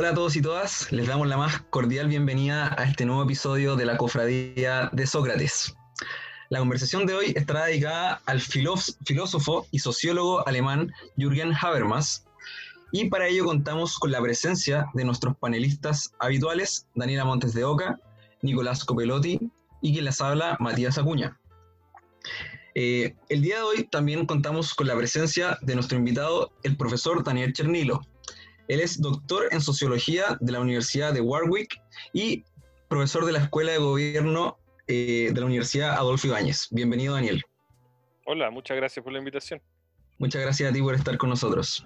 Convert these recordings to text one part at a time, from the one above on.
Hola a todos y todas, les damos la más cordial bienvenida a este nuevo episodio de la Cofradía de Sócrates. La conversación de hoy estará dedicada al filósofo y sociólogo alemán Jürgen Habermas, y para ello contamos con la presencia de nuestros panelistas habituales, Daniela Montes de Oca, Nicolás Copelotti y quien les habla, Matías Acuña. Eh, el día de hoy también contamos con la presencia de nuestro invitado, el profesor Daniel Chernilo. Él es doctor en sociología de la Universidad de Warwick y profesor de la Escuela de Gobierno eh, de la Universidad Adolfo Ibáñez. Bienvenido, Daniel. Hola, muchas gracias por la invitación. Muchas gracias a ti por estar con nosotros.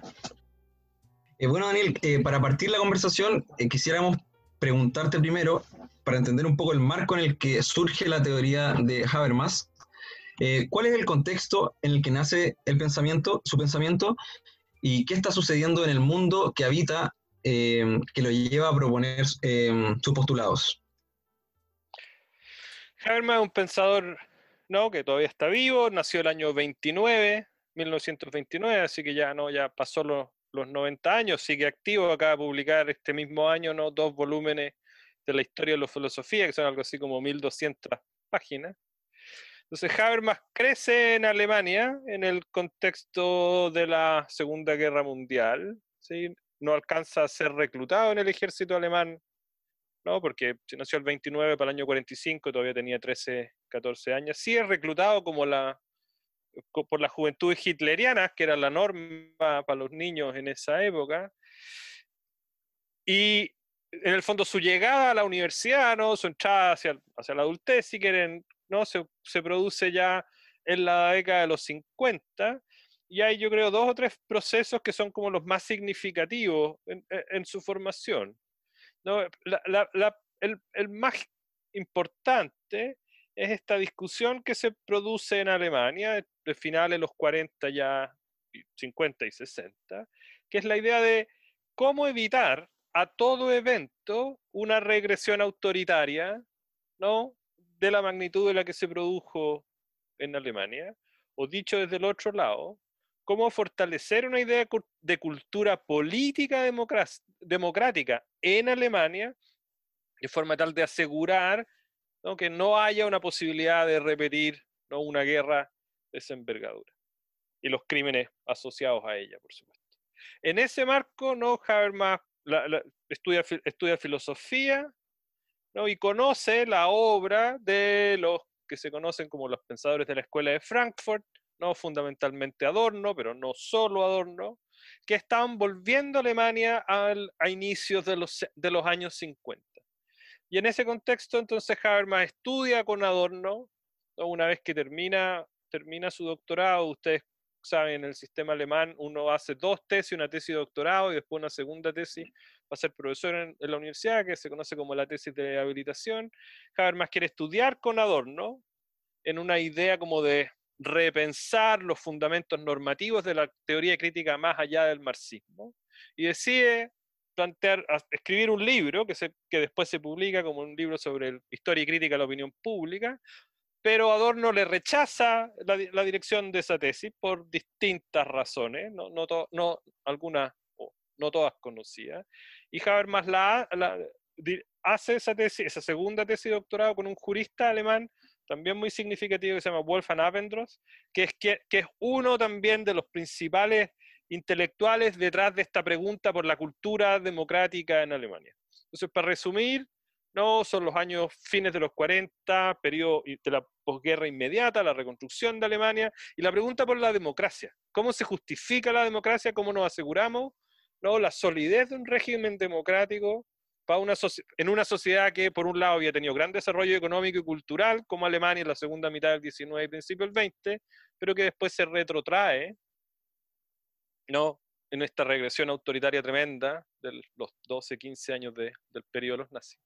Eh, bueno, Daniel, para partir la conversación, quisiéramos preguntarte primero, para entender un poco el marco en el que surge la teoría de Habermas, eh, ¿Cuál es el contexto en el que nace el pensamiento, su pensamiento, y qué está sucediendo en el mundo que habita eh, que lo lleva a proponer eh, sus postulados? Habermas es un pensador ¿no? que todavía está vivo, nació el año 29, 1929, así que ya, ¿no? ya pasó los, los 90 años, sigue activo, acaba de publicar este mismo año ¿no? dos volúmenes de la historia de la filosofía, que son algo así como 1200 páginas. Entonces Habermas crece en Alemania en el contexto de la Segunda Guerra Mundial, no alcanza a ser reclutado en el ejército alemán, ¿no? porque nació el 29 para el año 45, todavía tenía 13, 14 años, sí es reclutado como la, por las juventudes hitlerianas, que era la norma para los niños en esa época, y en el fondo su llegada a la universidad, ¿no? su entrada hacia, hacia la adultez, si quieren, ¿no? Se, produce ya en la década de los 50 y hay yo creo dos o tres procesos que son como los más significativos en, su formación. ¿no? el, más importante es esta discusión que se produce en Alemania de finales de los 40 ya 50 y 60, que es la idea de cómo evitar a todo evento una regresión autoritaria, ¿no? De la magnitud de la que se produjo en Alemania, o dicho desde el otro lado, cómo fortalecer una idea de cultura política democrática en Alemania, de forma tal de asegurar que no haya una posibilidad de repetir ¿no? una guerra de esa envergadura y los crímenes asociados a ella, por supuesto. En ese marco, ¿no? Habermas estudia, estudia filosofía, y conoce la obra de los que se conocen como los pensadores de la Escuela de Frankfurt, ¿no? fundamentalmente Adorno, pero no solo Adorno, que estaban volviendo a Alemania al, a inicios de los, de los años 50. Y en ese contexto, entonces Habermas estudia con Adorno, una vez que termina, termina su doctorado, ustedes saben, en el sistema alemán uno hace dos tesis, una tesis de doctorado y después una segunda tesis va a ser profesor en, la universidad, que se conoce como la tesis de habilitación. Habermas quiere estudiar con Adorno en una idea como de repensar los fundamentos normativos de la teoría crítica más allá del marxismo y decide plantear, escribir un libro que, se, que después se publica como un libro sobre historia y crítica de la opinión pública, pero Adorno le rechaza la, dirección de esa tesis por distintas razones, no, no, no algunas, no todas conocidas, y Habermas la, hace esa tesis, esa segunda tesis de doctorado con un jurista alemán también muy significativo que se llama Wolfgang Abendross, que es, que, que es uno también de los principales intelectuales detrás de esta pregunta por la cultura democrática en Alemania. Entonces, para resumir, no, son los años fines de los 40, periodo de la posguerra inmediata, la reconstrucción de Alemania, y la pregunta por la democracia. ¿Cómo se justifica la democracia? ¿Cómo nos aseguramos ¿no? la solidez de un régimen democrático en una sociedad que, por un lado, había tenido gran desarrollo económico y cultural, como Alemania en la segunda mitad del 19 y principio del 20, pero que después se retrotrae ¿no? en esta regresión autoritaria tremenda de los 12, 15 años del periodo de los nazis.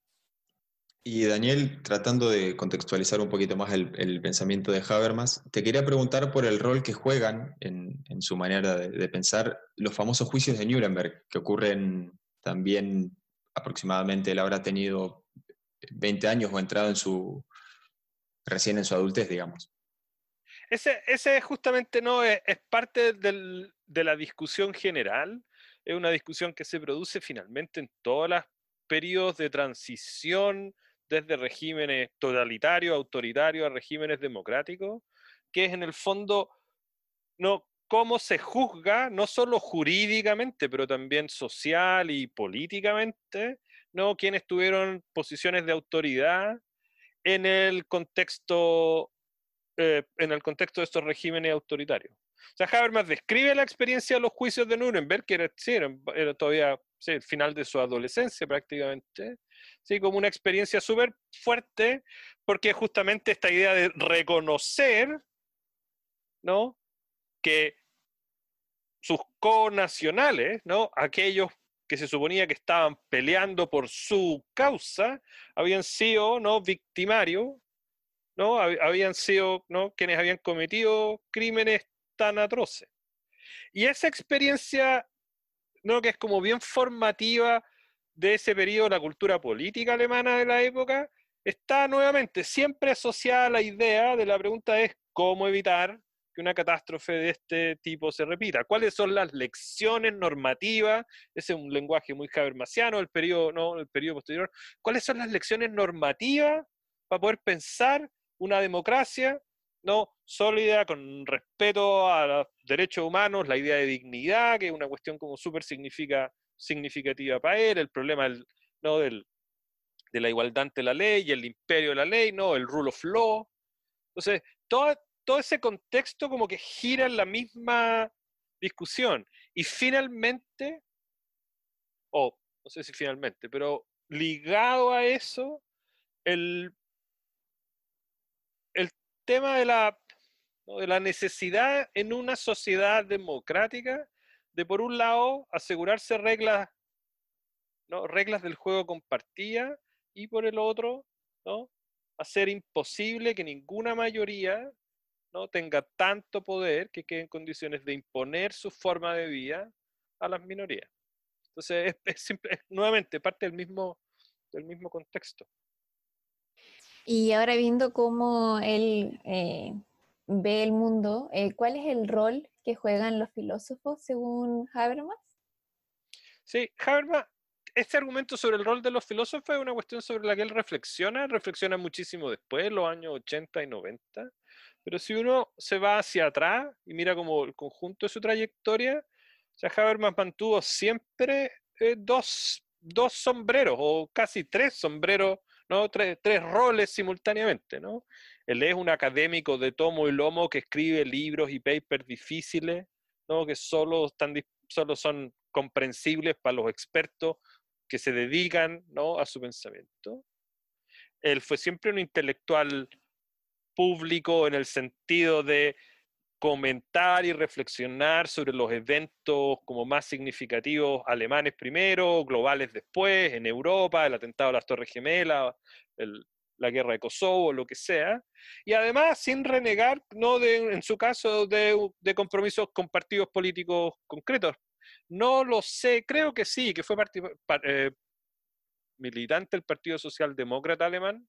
Y Daniel, tratando de contextualizar un poquito más el, pensamiento de Habermas, te quería preguntar por el rol que juegan en, su manera de, pensar los famosos juicios de Nuremberg, que ocurren también aproximadamente, él habrá tenido 20 años o entrado en su, recién en su adultez, digamos. Ese, ese justamente no es, parte de la discusión general es una discusión que se produce finalmente en todos los periodos de transición desde regímenes totalitarios, autoritarios, a regímenes democráticos, que es en el fondo no cómo se juzga, no solo jurídicamente, pero también social y políticamente, ¿no? quienes tuvieron posiciones de autoridad en el contexto, eh, en el contexto de estos regímenes autoritarios. O sea, Habermas describe la experiencia de los juicios de Nuremberg, que era, era, todavía el final de su adolescencia prácticamente, ¿sí? como una experiencia súper fuerte, porque justamente esta idea de reconocer ¿no? que sus conacionales, ¿no? aquellos que se suponía que estaban peleando por su causa, habían sido ¿no? victimarios, ¿no? habían sido ¿no? quienes habían cometido crímenes tan atroces. Y esa experiencia, ¿no? que es como bien formativa de ese periodo, la cultura política alemana de la época, está nuevamente siempre asociada a la idea de la pregunta es cómo evitar que una catástrofe de este tipo se repita. ¿Cuáles son las lecciones normativas? Ese es un lenguaje muy habermasiano, el periodo, no, el periodo posterior. ¿Cuáles son las lecciones normativas para poder pensar una democracia no sólida, con respeto a los derechos humanos, la idea de dignidad, que es una cuestión como súper significativa para él, el problema ¿no? del, de la igualdad ante la ley el imperio de la ley, ¿no? el rule of law. Entonces, todo, todo ese contexto como que gira en la misma discusión. Y finalmente, o no sé si finalmente, pero ligado a eso, el, el tema de la, de la necesidad en una sociedad democrática de, por un lado, asegurarse reglas, ¿no? reglas del juego compartidas y por el otro, ¿no? hacer imposible que ninguna mayoría ¿no? tenga tanto poder que quede en condiciones de imponer su forma de vida a las minorías. Entonces, es, nuevamente parte del mismo, del mismo contexto. Y ahora viendo cómo él eh, ve el mundo, eh, ¿cuál es el rol que juegan los filósofos según Habermas? Sí, Habermas, este argumento sobre el rol de los filósofos es una cuestión sobre la que él reflexiona, reflexiona muchísimo después, los años 80 y 90, pero si uno se va hacia atrás y mira como el conjunto de su trayectoria, sea, Habermas mantuvo siempre eh, dos, dos, sombreros o casi tres sombreros, ¿no? tres, tres roles simultáneamente. ¿no? Él es un académico de tomo y lomo que escribe libros y papers difíciles, ¿no? que solo, están, solo son comprensibles para los expertos que se dedican ¿no? a su pensamiento. Él fue siempre un intelectual público en el sentido de comentar y reflexionar sobre los eventos como más significativos alemanes primero, globales después, en Europa, el atentado a las Torres Gemelas, la guerra de Kosovo, lo que sea, y además sin renegar, no de, en su caso, de, compromisos con partidos políticos concretos. No lo sé, creo que sí, que fue eh, militante del Partido Socialdemócrata Alemán,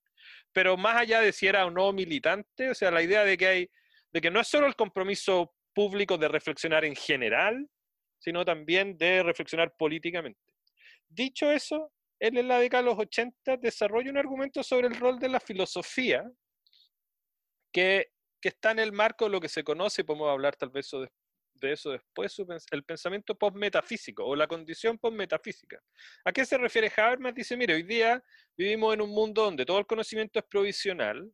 pero más allá de si era o no militante, o sea, la idea de que hay, de que no es solo el compromiso público de reflexionar en general, sino también de reflexionar políticamente. Dicho eso, él en la década de los 80 desarrolla un argumento sobre el rol de la filosofía que, está en el marco de lo que se conoce, podemos hablar tal vez de, eso después, el pensamiento postmetafísico o la condición postmetafísica. ¿A qué se refiere Habermas? Dice, mire, hoy día vivimos en un mundo donde todo el conocimiento es provisional,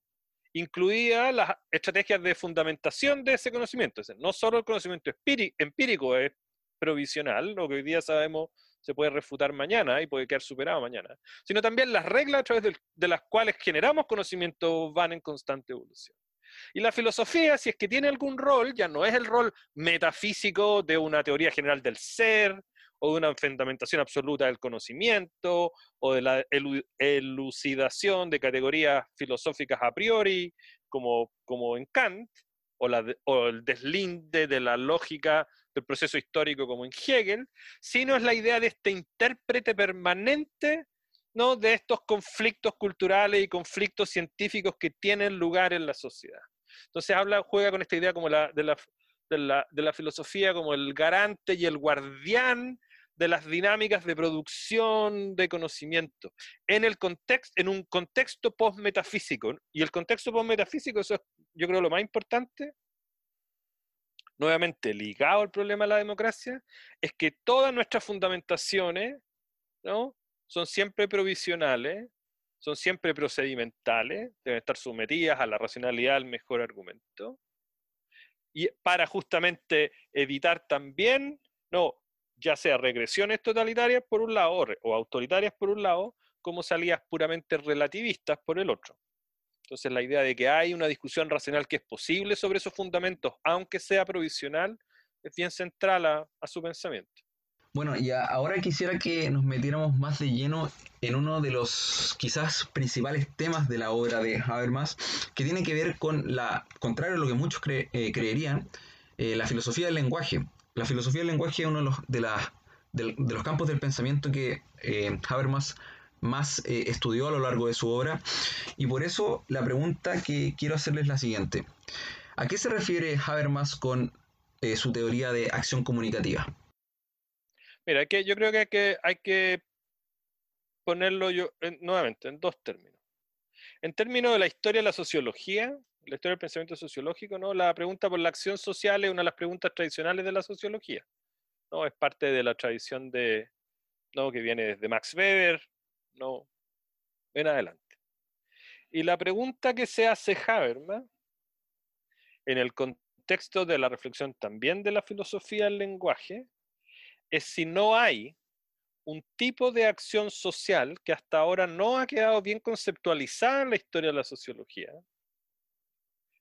incluida las estrategias de fundamentación de ese conocimiento. no solo el conocimiento empírico es provisional, lo que hoy día sabemos se puede refutar mañana y puede quedar superado mañana, sino también las reglas a través de las cuales generamos conocimiento van en constante evolución. Y la filosofía, si es que tiene algún rol, ya no es el rol metafísico de una teoría general del ser o de una fundamentación absoluta del conocimiento o de la elucidación de categorías filosóficas a priori, como, como en Kant, o, o el deslinde de la lógica del proceso histórico como en Hegel, sino es la idea de este intérprete permanente ¿no? de estos conflictos culturales y conflictos científicos que tienen lugar en la sociedad. Entonces habla, juega con esta idea como la, de, la, de, la, filosofía como el garante y el guardián de las dinámicas de producción de conocimiento en, el context, en un contexto post-metafísico. Y el contexto post-metafísico, eso es, yo creo, lo más importante, nuevamente ligado al problema de la democracia, es que todas nuestras fundamentaciones ¿no? son siempre provisionales, son siempre procedimentales, deben estar sometidas a la racionalidad del mejor argumento, y para justamente evitar también, no, ya sea regresiones totalitarias por un lado o autoritarias por un lado, como salidas puramente relativistas por el otro. Entonces la idea de que hay una discusión racional que es posible sobre esos fundamentos, aunque sea provisional, es bien central a, su pensamiento. Bueno, y ahora quisiera que nos metiéramos más de lleno en uno de los quizás principales temas de la obra de Habermas, que tiene que ver con la, contrario a lo que muchos eh, creerían, eh, la filosofía del lenguaje. La filosofía del lenguaje es uno de los, de, los campos del pensamiento que eh, Habermas más eh, estudió a lo largo de su obra. Y por eso la pregunta que quiero hacerles es la siguiente. ¿A qué se refiere Habermas con eh, su teoría de acción comunicativa? Mira, que yo creo que hay que, hay que ponerlo yo, nuevamente en dos términos. En términos de la historia de la sociología, la historia del pensamiento sociológico, ¿no? La pregunta por la acción social es una de las preguntas tradicionales de la sociología. ¿no? Es parte de la tradición de, ¿no? que viene desde Max Weber, no, ven adelante. Y la pregunta que se hace Habermas, en el contexto de la reflexión también de la filosofía del lenguaje, es si no hay un tipo de acción social que hasta ahora no ha quedado bien conceptualizada en la historia de la sociología,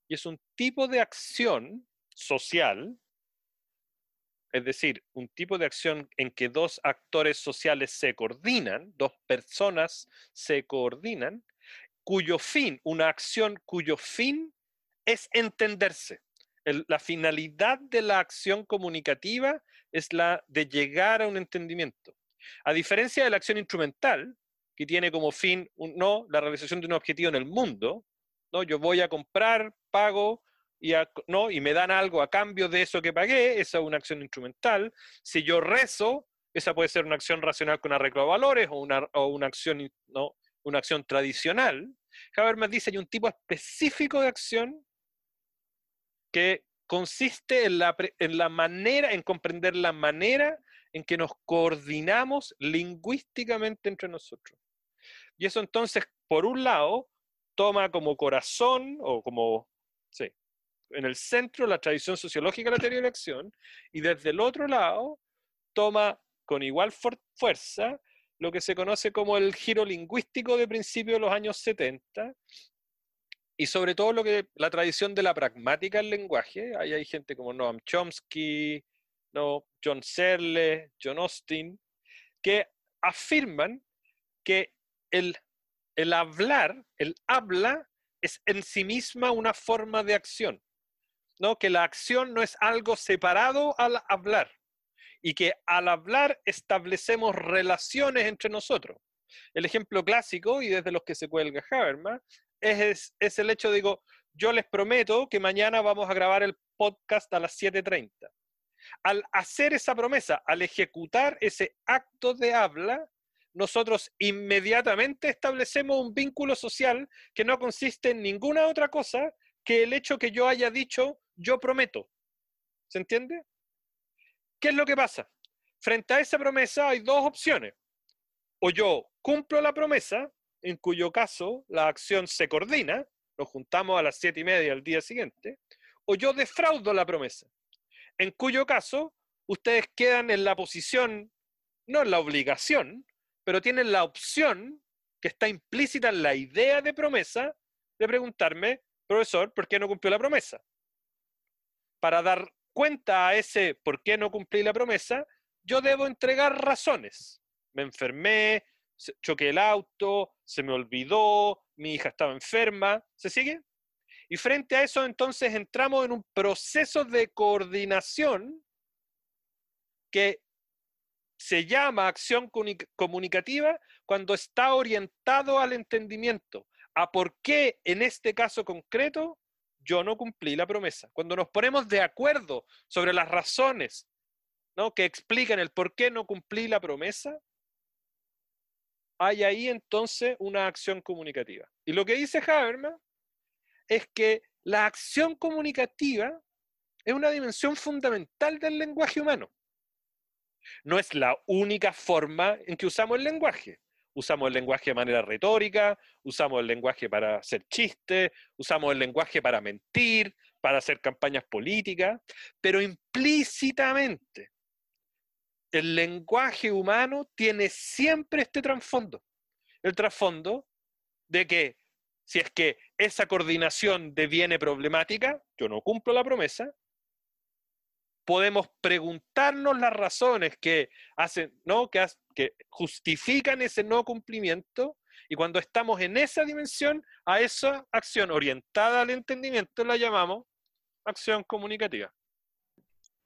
y es un tipo de acción social es decir, un tipo de acción en que dos actores sociales se coordinan, dos personas se coordinan, cuyo fin, una acción cuyo fin es entenderse. la finalidad de la acción comunicativa es la de llegar a un entendimiento. A diferencia de la acción instrumental, que tiene como fin no la realización de un objetivo en el mundo, ¿no? yo voy a comprar, pago, y, ¿no? y me dan algo a cambio de eso que pagué, esa es una acción instrumental. Si yo rezo, esa puede ser una acción racional con arreglo de valores o una, o una, acción, ¿no? una acción tradicional. Habermas dice hay un tipo específico de acción que consiste en la, en la manera, en comprender la manera en que nos coordinamos lingüísticamente entre nosotros. Y eso entonces, por un lado, toma como corazón o como, sí, en el centro la tradición sociológica de la teoría de la acción y desde el otro lado toma con igual fuerza lo que se conoce como el giro lingüístico de principios de los años 70 y sobre todo lo que la tradición de la pragmática del lenguaje, ahí hay gente como Noam Chomsky, ¿no? John Searle, John Austin, que afirman que el, el hablar, el habla, es en sí misma una forma de acción. Que la acción no es algo separado al hablar y que al hablar establecemos relaciones entre nosotros. El ejemplo clásico, y desde los que se cuelga Habermas, es, es el hecho digo, yo les prometo que mañana vamos a grabar el podcast a las 7.30. Al hacer esa promesa, al ejecutar ese acto de habla, nosotros inmediatamente establecemos un vínculo social que no consiste en ninguna otra cosa que el hecho que yo haya dicho yo prometo. ¿Se entiende? ¿Qué es lo que pasa? Frente a esa promesa hay dos opciones. O yo cumplo la promesa, en cuyo caso la acción se coordina, nos juntamos a las siete y media al día siguiente, o yo defraudo la promesa, en cuyo caso ustedes quedan en la posición, no en la obligación, pero tienen la opción que está implícita en la idea de promesa de preguntarme, profesor, ¿por qué no cumplió la promesa? Para dar cuenta a ese por qué no cumplí la promesa, yo debo entregar razones. Me enfermé, choqué el auto, se me olvidó, mi hija estaba enferma, ¿se sigue? Y frente a eso entonces entramos en un proceso de coordinación que se llama acción comunicativa cuando está orientado al entendimiento, a por qué en este caso concreto yo no cumplí la promesa. Cuando nos ponemos de acuerdo sobre las razones ¿no? que explican el por qué no cumplí la promesa, hay ahí entonces una acción comunicativa. Y lo que dice Habermas es que la acción comunicativa es una dimensión fundamental del lenguaje humano. No es la única forma en que usamos el lenguaje. Usamos el lenguaje de manera retórica, usamos el lenguaje para hacer chistes, usamos el lenguaje para mentir, para hacer campañas políticas, pero implícitamente el lenguaje humano tiene siempre este trasfondo. El trasfondo de que si es que esa coordinación deviene problemática, yo no cumplo la promesa, podemos preguntarnos las razones que hacen, ¿no? que, que justifican ese no cumplimiento y cuando estamos en esa dimensión, a esa acción orientada al entendimiento la llamamos acción comunicativa.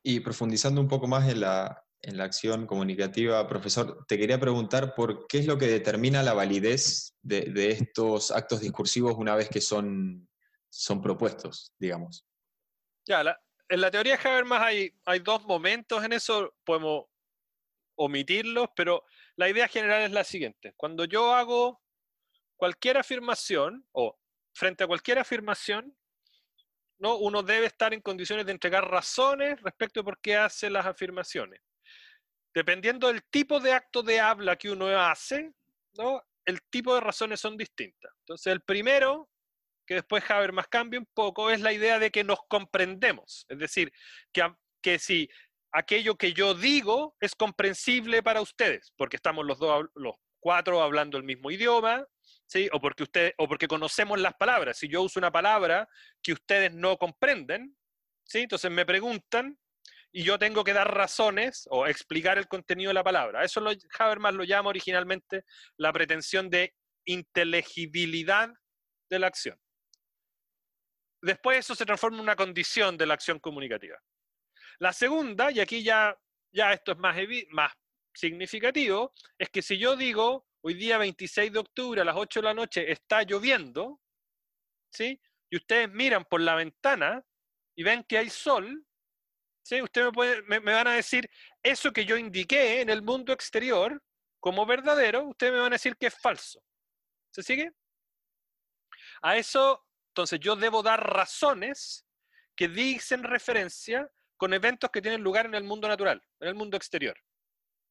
Y profundizando un poco más en la, en la acción comunicativa, profesor, te quería preguntar por qué es lo que determina la validez de, de estos actos discursivos una vez que son, son propuestos, digamos. Ya, la, en la teoría de Habermas hay, hay dos momentos en eso, podemos omitirlos, pero la idea general es la siguiente. Cuando yo hago cualquier afirmación, o frente a cualquier afirmación, ¿no? uno debe estar en condiciones de entregar razones respecto a por qué hace las afirmaciones. Dependiendo del tipo de acto de habla que uno hace, ¿no? el tipo de razones son distintas. Entonces, el primero que después Habermas cambia un poco, es la idea de que nos comprendemos. Es decir, que, que si aquello que yo digo es comprensible para ustedes, porque estamos los, dos, los cuatro hablando el mismo idioma, ¿sí? o, porque usted, o porque conocemos las palabras. Si yo uso una palabra que ustedes no comprenden, ¿sí? entonces me preguntan y yo tengo que dar razones o explicar el contenido de la palabra. Eso lo, Habermas lo llama originalmente la pretensión de inteligibilidad de la acción. Después eso se transforma en una condición de la acción comunicativa. La segunda, y aquí ya, ya esto es más, más significativo, es que si yo digo, hoy día 26 de octubre a las 8 de la noche está lloviendo, ¿sí? Y ustedes miran por la ventana y ven que hay sol, ¿sí? Ustedes me, me van a decir, eso que yo indiqué en el mundo exterior como verdadero, ustedes me van a decir que es falso. ¿Se sigue? A eso entonces yo debo dar razones que dicen referencia con eventos que tienen lugar en el mundo natural, en el mundo exterior.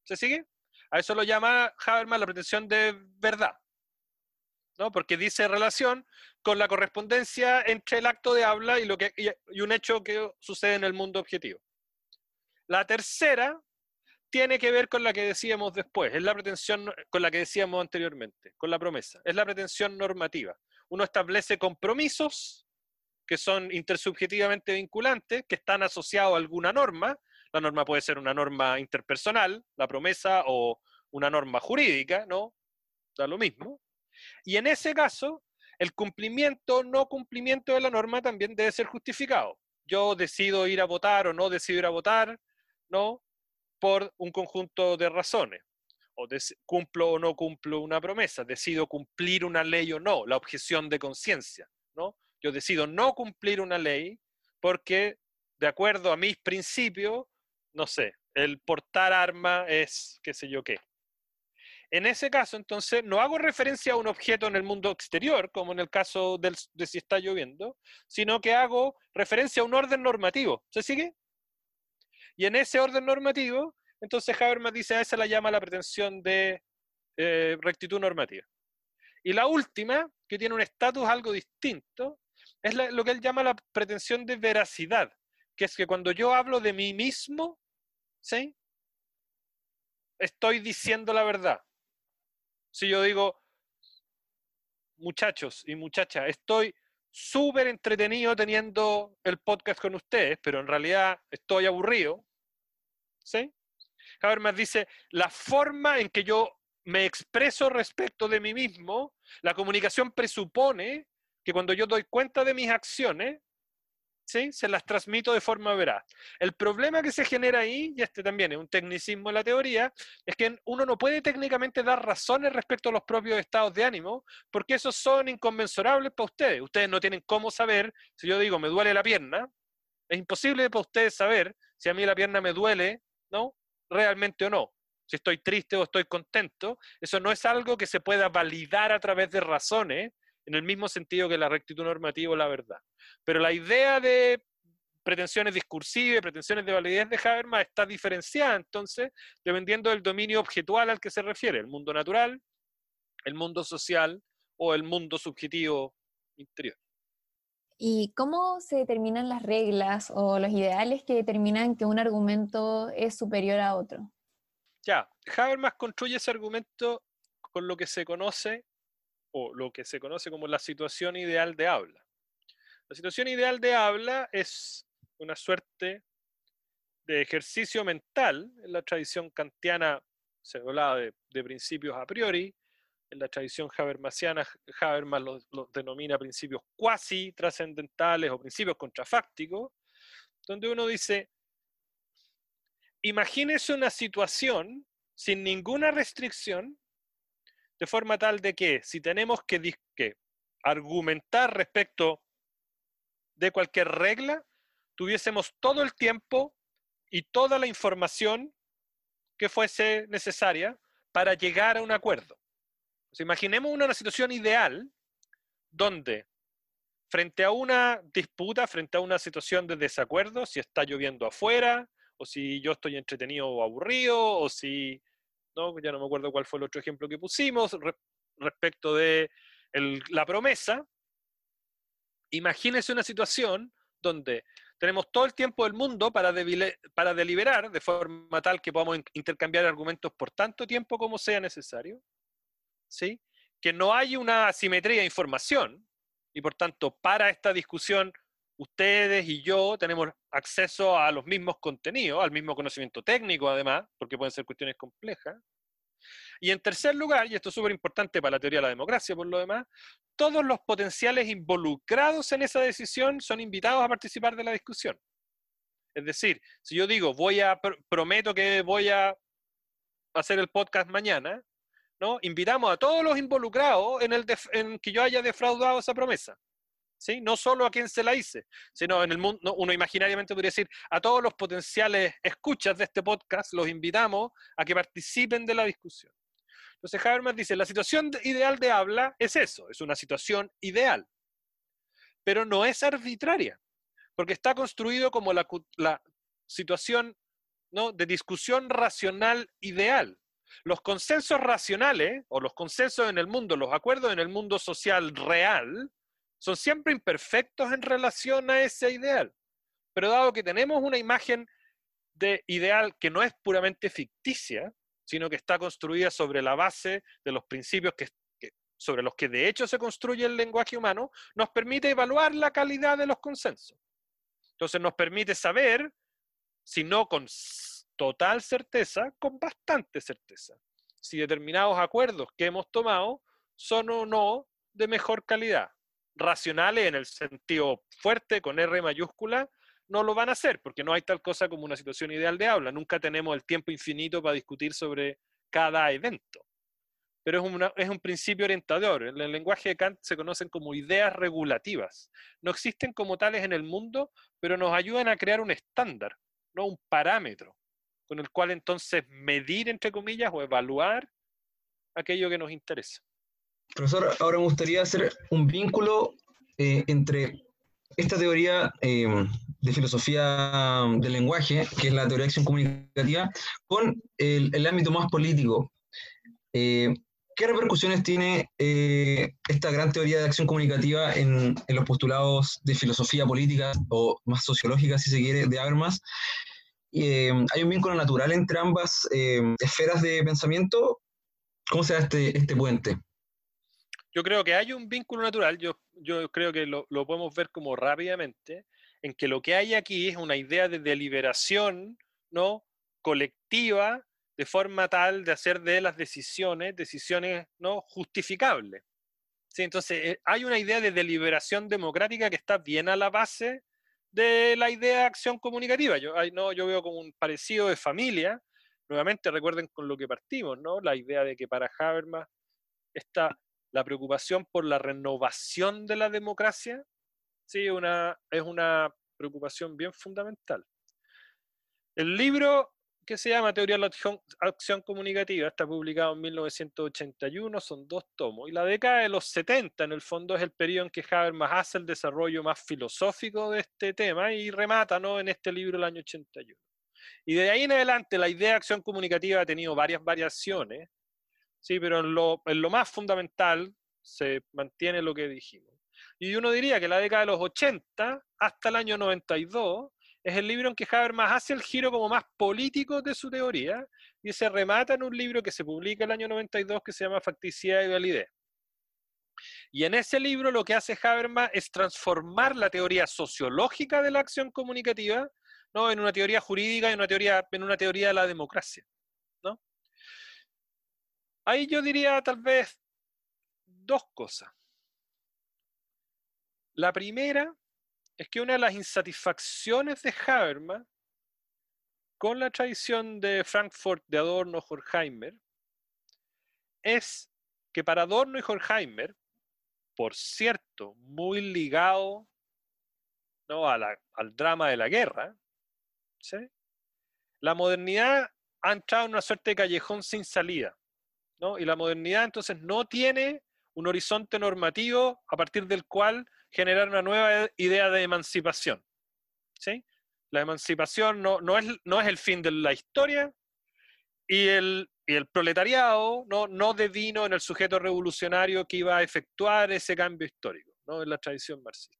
¿Se sigue? A eso lo llama Habermas la pretensión de verdad, ¿no? Porque dice relación con la correspondencia entre el acto de habla y, lo que, y un hecho que sucede en el mundo objetivo. La tercera tiene que ver con la que decíamos después, es la pretensión con la que decíamos anteriormente, con la promesa, es la pretensión normativa uno establece compromisos que son intersubjetivamente vinculantes, que están asociados a alguna norma. La norma puede ser una norma interpersonal, la promesa, o una norma jurídica, ¿no? Da lo mismo. Y en ese caso, el cumplimiento o no cumplimiento de la norma también debe ser justificado. Yo decido ir a votar o no decido ir a votar, ¿no? Por un conjunto de razones o cumplo o no cumplo una promesa, decido cumplir una ley o no, la objeción de conciencia, ¿no? Yo decido no cumplir una ley porque, de acuerdo a mis principios, no sé, el portar arma es qué sé yo qué. En ese caso, entonces, no hago referencia a un objeto en el mundo exterior, como en el caso de si está lloviendo, sino que hago referencia a un orden normativo. ¿Se sigue? Y en ese orden normativo entonces Habermas dice, a esa la llama la pretensión de eh, rectitud normativa. Y la última, que tiene un estatus algo distinto, es lo que él llama la pretensión de veracidad, que es que cuando yo hablo de mí mismo, ¿sí? Estoy diciendo la verdad. Si yo digo, muchachos y muchachas, estoy súper entretenido teniendo el podcast con ustedes, pero en realidad estoy aburrido, ¿sí? Habermas dice, la forma en que yo me expreso respecto de mí mismo, la comunicación presupone que cuando yo doy cuenta de mis acciones, ¿sí? se las transmito de forma veraz. El problema que se genera ahí, y este también es un tecnicismo en la teoría, es que uno no puede técnicamente dar razones respecto a los propios estados de ánimo, porque esos son inconmensurables para ustedes. Ustedes no tienen cómo saber, si yo digo me duele la pierna, es imposible para ustedes saber si a mí la pierna me duele ¿no? Realmente o no. Si estoy triste o estoy contento, eso no es algo que se pueda validar a través de razones, en el mismo sentido que la rectitud normativa o la verdad. Pero la idea de pretensiones discursivas, pretensiones de validez de Habermas está diferenciada entonces dependiendo del dominio objetual al que se refiere, el mundo natural, el mundo social o el mundo subjetivo interior. ¿Y cómo se determinan las reglas o los ideales que determinan que un argumento es superior a otro? Ya, Habermas construye ese argumento con lo que se conoce o lo que se conoce como la situación ideal de habla. La situación ideal de habla es una suerte de ejercicio mental. En la tradición kantiana se hablaba de, de principios a priori, en la tradición habermasiana, Habermas los, denomina principios cuasi trascendentales o principios contrafácticos, donde uno dice, imagínese una situación sin ninguna restricción, de forma tal de que si tenemos que, que argumentar respecto de cualquier regla, tuviésemos todo el tiempo y toda la información que fuese necesaria para llegar a un acuerdo imaginemos una, situación ideal donde frente a una disputa, frente a una situación de desacuerdo, si está lloviendo afuera, o si yo estoy entretenido o aburrido, o si, no, ya no me acuerdo cuál fue el otro ejemplo que pusimos respecto de la promesa, imagínese una situación donde tenemos todo el tiempo del mundo para, para deliberar de forma tal que podamos intercambiar argumentos por tanto tiempo como sea necesario, ¿sí? que no hay una asimetría de información y por tanto para esta discusión ustedes y yo tenemos acceso a los mismos contenidos, al mismo conocimiento técnico además, porque pueden ser cuestiones complejas. Y en tercer lugar, y esto es súper importante para la teoría de la democracia por lo demás, todos los potenciales involucrados en esa decisión son invitados a participar de la discusión. Es decir, si yo digo, voy a, prometo que voy a hacer el podcast mañana, ¿no? Invitamos a todos los involucrados en, el en que yo haya defraudado esa promesa. ¿Sí? No solo a quien se la hice, sino en el mundo, uno imaginariamente podría decir, a todos los potenciales escuchas de este podcast los invitamos a que participen de la discusión. Entonces Habermas dice, la situación ideal de habla es eso, es una situación ideal, pero no es arbitraria, porque está construido como la, la situación ¿no? de discusión racional ideal. Los consensos racionales o los consensos en el mundo, los acuerdos en el mundo social real, son siempre imperfectos en relación a ese ideal. Pero dado que tenemos una imagen de ideal que no es puramente ficticia, sino que está construida sobre la base de los principios que, sobre los que de hecho se construye el lenguaje humano, nos permite evaluar la calidad de los consensos. Entonces nos permite saber, si no con total certeza con bastante certeza. Si determinados acuerdos que hemos tomado son o no de mejor calidad. Racionales en el sentido fuerte, con R mayúscula, no lo van a hacer, porque no hay tal cosa como una situación ideal de habla. Nunca tenemos el tiempo infinito para discutir sobre cada evento. Pero es, es un principio orientador. En el lenguaje de Kant se conocen como ideas regulativas. No existen como tales en el mundo, pero nos ayudan a crear un estándar, no un parámetro con el cual entonces medir, entre comillas, o evaluar aquello que nos interesa. Profesor, ahora me gustaría hacer un vínculo eh, entre esta teoría eh, de filosofía del lenguaje, que es la teoría de acción comunicativa, con el, ámbito más político. Eh, ¿Qué repercusiones tiene esta gran teoría de acción comunicativa en, en, los postulados de filosofía política o más sociológica, si se quiere, de Habermas? Eh, hay un vínculo natural entre ambas eh, esferas de pensamiento. ¿Cómo se da este, este puente? Yo creo que hay un vínculo natural, yo, yo creo que lo, lo, podemos ver como rápidamente, en que lo que hay aquí es una idea de deliberación ¿no? colectiva de forma tal de hacer de las decisiones decisiones ¿no? justificables. ¿Sí? Entonces, eh, hay una idea de deliberación democrática que está bien a la base de la idea de acción comunicativa. Yo, no, yo veo como un parecido de familia. Nuevamente recuerden con lo que partimos, ¿no? La idea de que para Habermas está la preocupación por la renovación de la democracia, sí, una, es una preocupación bien fundamental. El libro que se llama Teoría de la Acción, Acción Comunicativa, está publicado en 1981, son dos tomos, y la década de los 70 en el fondo es el periodo en que Habermas hace el desarrollo más filosófico de este tema y remata ¿no? en este libro el año 81. Y de ahí en adelante la idea de acción comunicativa ha tenido varias variaciones, sí, pero en lo, en lo más fundamental se mantiene lo que dijimos. Y uno diría que la década de los 80 hasta el año 92 es el libro en que Habermas hace el giro como más político de su teoría y se remata en un libro que se publica el año 92 que se llama Facticidad y Validez. Y en ese libro lo que hace Habermas es transformar la teoría sociológica de la acción comunicativa ¿no? en una teoría jurídica y una teoría, en una teoría de la democracia. ¿no? Ahí yo diría tal vez dos cosas. La primera es que una de las insatisfacciones de Habermas con la tradición de Frankfurt de Adorno Horkheimer es que para Adorno y Horkheimer, por cierto, muy ligado ¿no? al drama de la guerra, la modernidad ha entrado en una suerte de callejón sin salida. ¿no? Y la modernidad entonces no tiene un horizonte normativo a partir del cual generar una nueva idea de emancipación. ¿sí? La emancipación no, no, es, no es el fin de la historia y el, y el proletariado no, no devino en el sujeto revolucionario que iba a efectuar ese cambio histórico, ¿no? en la tradición marxista.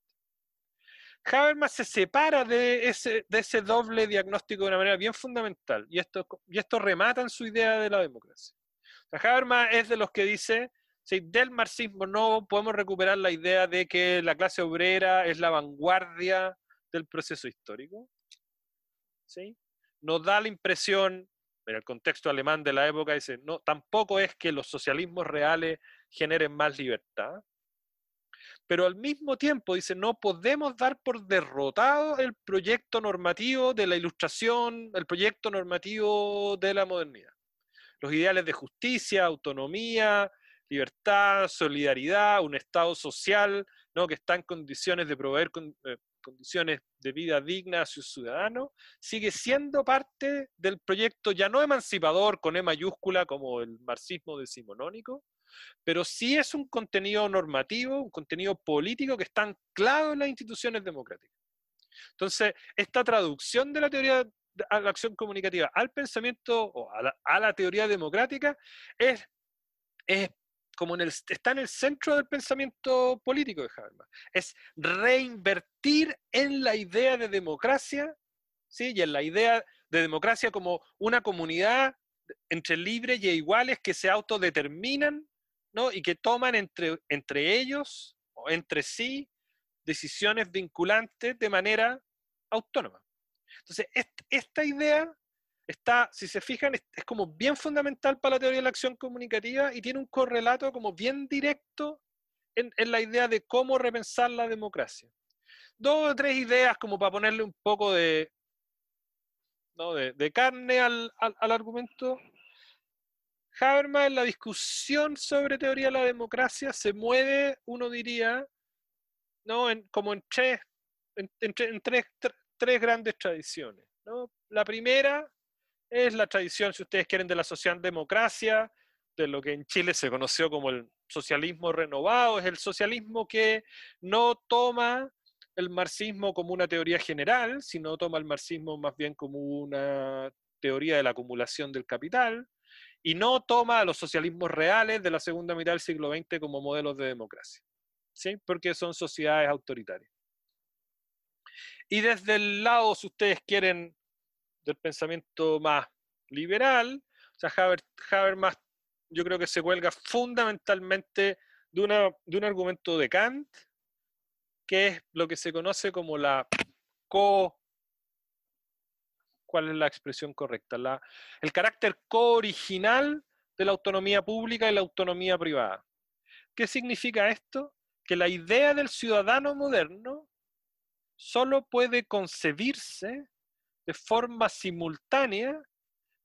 Habermas se separa de ese, de ese doble diagnóstico de una manera bien fundamental y esto, y esto remata en su idea de la democracia. Habermas es de los que dice del marxismo no podemos recuperar la idea de que la clase obrera es la vanguardia del proceso histórico. ¿sí? Nos da la impresión, en el contexto alemán de la época, dice, no, tampoco es que los socialismos reales generen más libertad, pero al mismo tiempo dice, no podemos dar por derrotado el proyecto normativo de la ilustración, el proyecto normativo de la modernidad. Los ideales de justicia, autonomía, libertad, solidaridad, un Estado social ¿no? que está en condiciones de proveer eh, condiciones de vida dignas a sus ciudadanos, sigue siendo parte del proyecto ya no emancipador con E mayúscula como el marxismo decimonónico, pero sí es un contenido normativo, un contenido político que está anclado en las instituciones democráticas. Entonces, esta traducción de la teoría de la acción comunicativa al pensamiento o a la, a teoría democrática es como en el, está en el centro del pensamiento político de Habermas. Es reinvertir en la idea de democracia, ¿sí? y en la idea de democracia como una comunidad entre libres y iguales que se autodeterminan ¿no? y que toman entre, entre ellos o entre sí decisiones vinculantes de manera autónoma. Entonces, esta idea está, si se fijan, es, como bien fundamental para la teoría de la acción comunicativa y tiene un correlato como bien directo en, la idea de cómo repensar la democracia. Dos o tres ideas como para ponerle un poco de, de, carne al, argumento. Habermas en la discusión sobre teoría de la democracia se mueve, uno diría, ¿no? En, como en tres, en, tres, tres grandes tradiciones. ¿no? La primera es la tradición, si ustedes quieren, de la socialdemocracia, de lo que en Chile se conoció como el socialismo renovado, es el socialismo que no toma el marxismo como una teoría general, sino toma el marxismo más bien como una teoría de la acumulación del capital, y no toma a los socialismos reales de la segunda mitad del siglo XX como modelos de democracia, ¿sí? porque son sociedades autoritarias. Y desde el lado, si ustedes quieren, del pensamiento más liberal. O sea, Habermas yo creo que se cuelga fundamentalmente de, una, de un argumento de Kant, que es lo que se conoce como la co... ¿Cuál es la expresión correcta? La, el carácter co-original de la autonomía pública y la autonomía privada. ¿Qué significa esto? Que la idea del ciudadano moderno solo puede concebirse de forma simultánea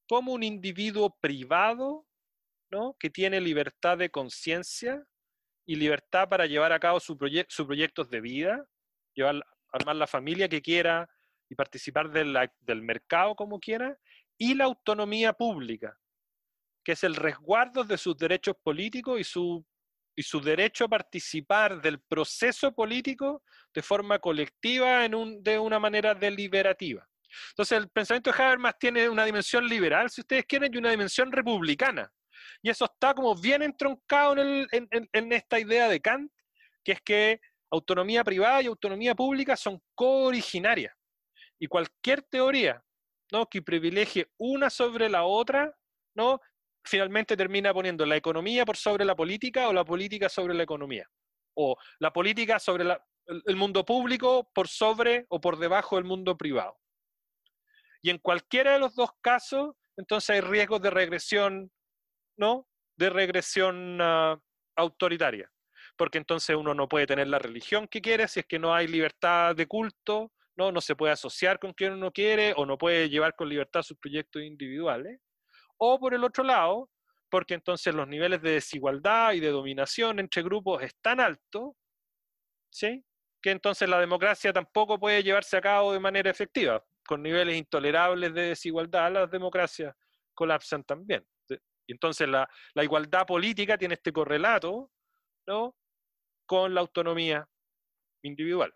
como un individuo privado, ¿no? que tiene libertad de conciencia y libertad para llevar a cabo sus proyectos de vida, llevar, armar la familia que quiera y participar del mercado como quiera, y la autonomía pública, que es el resguardo de sus derechos políticos y su, y su derecho a participar del proceso político de forma colectiva en un, de una manera deliberativa. Entonces, el pensamiento de Habermas tiene una dimensión liberal, si ustedes quieren, y una dimensión republicana. Y eso está como bien entroncado en, en esta idea de Kant, que es que autonomía privada y autonomía pública son cooriginarias. Y cualquier teoría ¿no? que privilegie una sobre la otra, ¿no? finalmente termina poniendo la economía por sobre la política o la política sobre la economía. O la política sobre el mundo público por sobre o por debajo del mundo privado. Y en cualquiera de los dos casos, entonces hay riesgos de regresión, ¿no? De regresión ah, autoritaria. Porque entonces uno no puede tener la religión que quiere si es que no hay libertad de culto, ¿no? No se puede asociar con quien uno quiere o no puede llevar con libertad sus proyectos individuales. O por el otro lado, porque entonces los niveles de desigualdad y de dominación entre grupos es tan alto, ¿sí? Que entonces la democracia tampoco puede llevarse a cabo de manera efectiva. Con niveles intolerables de desigualdad, las democracias colapsan también. Entonces la, la igualdad política tiene este correlato ¿no? con la autonomía individual.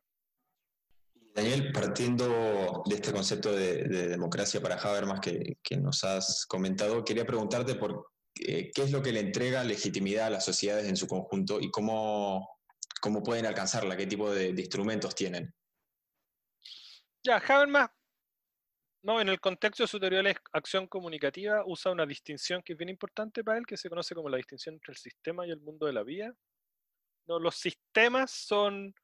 Daniel, partiendo de este concepto de, democracia para Habermas que, que, nos has comentado, quería preguntarte por eh, qué es lo que le entrega legitimidad a las sociedades en su conjunto y cómo, cómo pueden alcanzarla, qué tipo de, instrumentos tienen. Ya, Habermas, no, en el contexto de su teoría de acción comunicativa, usa una distinción que es bien importante para él, que se conoce como la distinción entre el sistema y el mundo de la vida. No, los sistemas son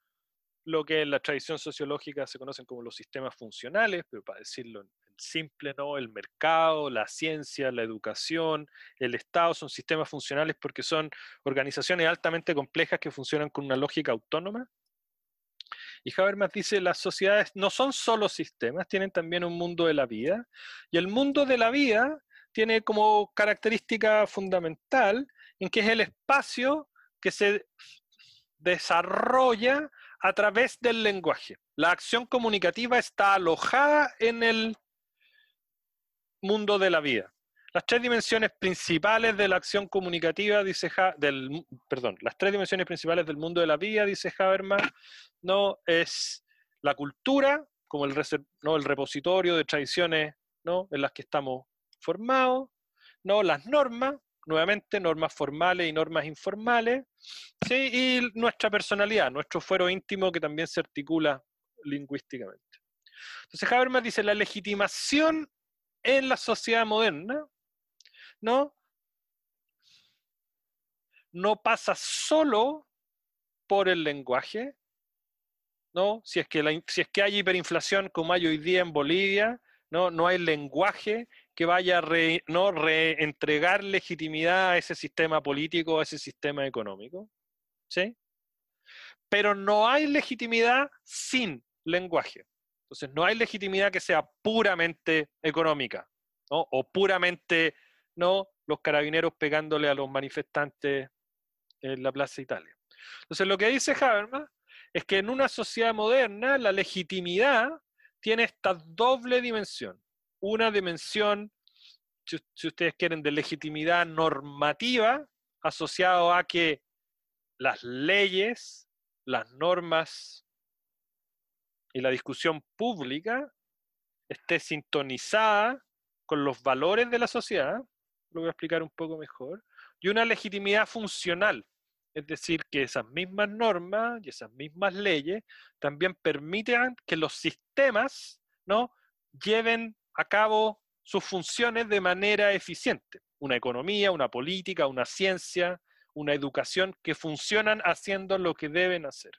lo que en la tradición sociológica se conocen como los sistemas funcionales, pero para decirlo en simple, ¿no? El mercado, la ciencia, la educación, el Estado son sistemas funcionales porque son organizaciones altamente complejas que funcionan con una lógica autónoma. Y Habermas dice, las sociedades no son solo sistemas, tienen también un mundo de la vida. Y el mundo de la vida tiene como característica fundamental en que es el espacio que se desarrolla a través del lenguaje. La acción comunicativa está alojada en el mundo de la vida. Las tres dimensiones principales de la acción comunicativa, dice del, perdón, las tres dimensiones principales del mundo de la vida, dice Habermas, no es la cultura, como el, no, el repositorio de tradiciones ¿no? en las que estamos formados, no las normas, nuevamente normas formales y normas informales, ¿sí? y nuestra personalidad, nuestro fuero íntimo que también se articula lingüísticamente. Entonces Habermas dice, la legitimación en la sociedad moderna, ¿no? No pasa solo por el lenguaje, ¿no? Si es que, si es que hay hiperinflación como hay hoy día en Bolivia, ¿no? No hay lenguaje que vaya a no reentregar legitimidad a ese sistema político, a ese sistema económico. ¿Sí? Pero no hay legitimidad sin lenguaje. Entonces, no hay legitimidad que sea puramente económica, ¿no? O puramente, ¿no? Los carabineros pegándole a los manifestantes en la Plaza Italia. Entonces, lo que dice Habermas es que en una sociedad moderna la legitimidad tiene esta doble dimensión una dimensión, si, ustedes quieren, de legitimidad normativa asociado a que las leyes, las normas y la discusión pública esté sintonizada con los valores de la sociedad, lo voy a explicar un poco mejor, y una legitimidad funcional, es decir, que esas mismas normas y esas mismas leyes también permitan que los sistemas ¿no? lleven a cabo sus funciones de manera eficiente. Una economía, una política, una ciencia, una educación que funcionan haciendo lo que deben hacer.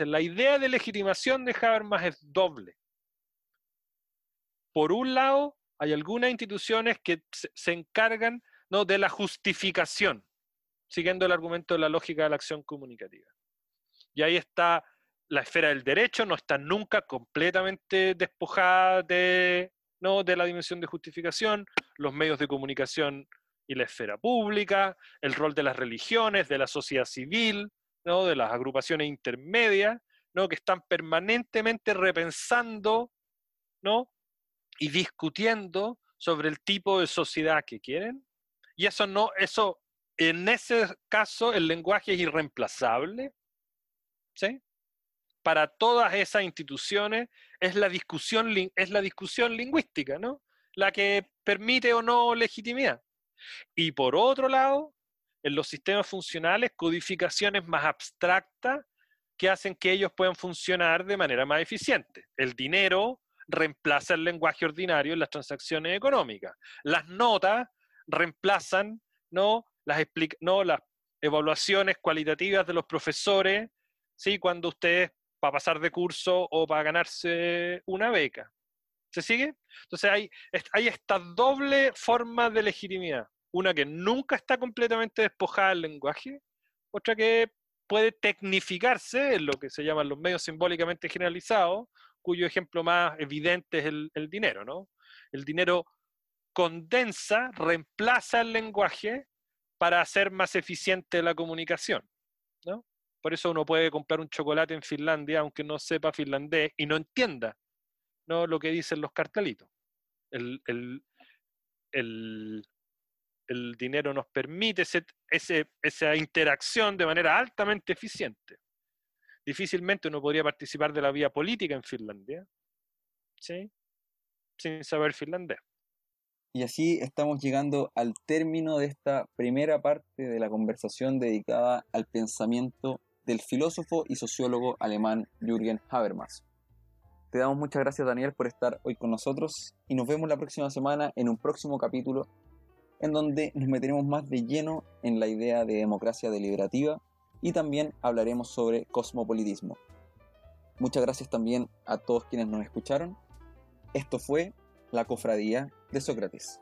La idea de legitimación de Habermas es doble. Por un lado, hay algunas instituciones que se encargan ¿no? de la justificación, siguiendo el argumento de la lógica de la acción comunicativa. Y ahí está la esfera del derecho, no está nunca completamente despojada de ¿no? de la dimensión de justificación, los medios de comunicación y la esfera pública, el rol de las religiones, de la sociedad civil, ¿no? de las agrupaciones intermedias, ¿no? que están permanentemente repensando ¿no? y discutiendo sobre el tipo de sociedad que quieren. Y eso no, eso, en ese caso, el lenguaje es irreemplazable. ¿Sí? Para todas esas instituciones es la discusión, es la discusión lingüística, ¿no? La que permite o no legitimidad. Y por otro lado, en los sistemas funcionales, codificaciones más abstractas que hacen que ellos puedan funcionar de manera más eficiente. El dinero reemplaza el lenguaje ordinario en las transacciones económicas. Las notas reemplazan ¿no? Las, no, las evaluaciones cualitativas de los profesores ¿sí? cuando ustedes para pasar de curso o para ganarse una beca. ¿Se sigue? Entonces hay, hay esta doble forma de legitimidad. Una que nunca está completamente despojada del lenguaje, otra que puede tecnificarse en lo que se llaman los medios simbólicamente generalizados, cuyo ejemplo más evidente es el, el dinero, ¿no? El dinero condensa, reemplaza el lenguaje para hacer más eficiente la comunicación, ¿no? Por eso uno puede comprar un chocolate en Finlandia aunque no sepa finlandés y no entienda ¿no? lo que dicen los cartelitos. El, dinero nos permite esa interacción de manera altamente eficiente. Difícilmente uno podría participar de la vía política en Finlandia sin saber finlandés. Y así estamos llegando al término de esta primera parte de la conversación dedicada al pensamiento del filósofo y sociólogo alemán Jürgen Habermas. Te damos muchas gracias Daniel por estar hoy con nosotros y nos vemos la próxima semana en un próximo capítulo en donde nos meteremos más de lleno en la idea de democracia deliberativa y también hablaremos sobre cosmopolitismo. Muchas gracias también a todos quienes nos escucharon. Esto fue la Cofradía de Sócrates.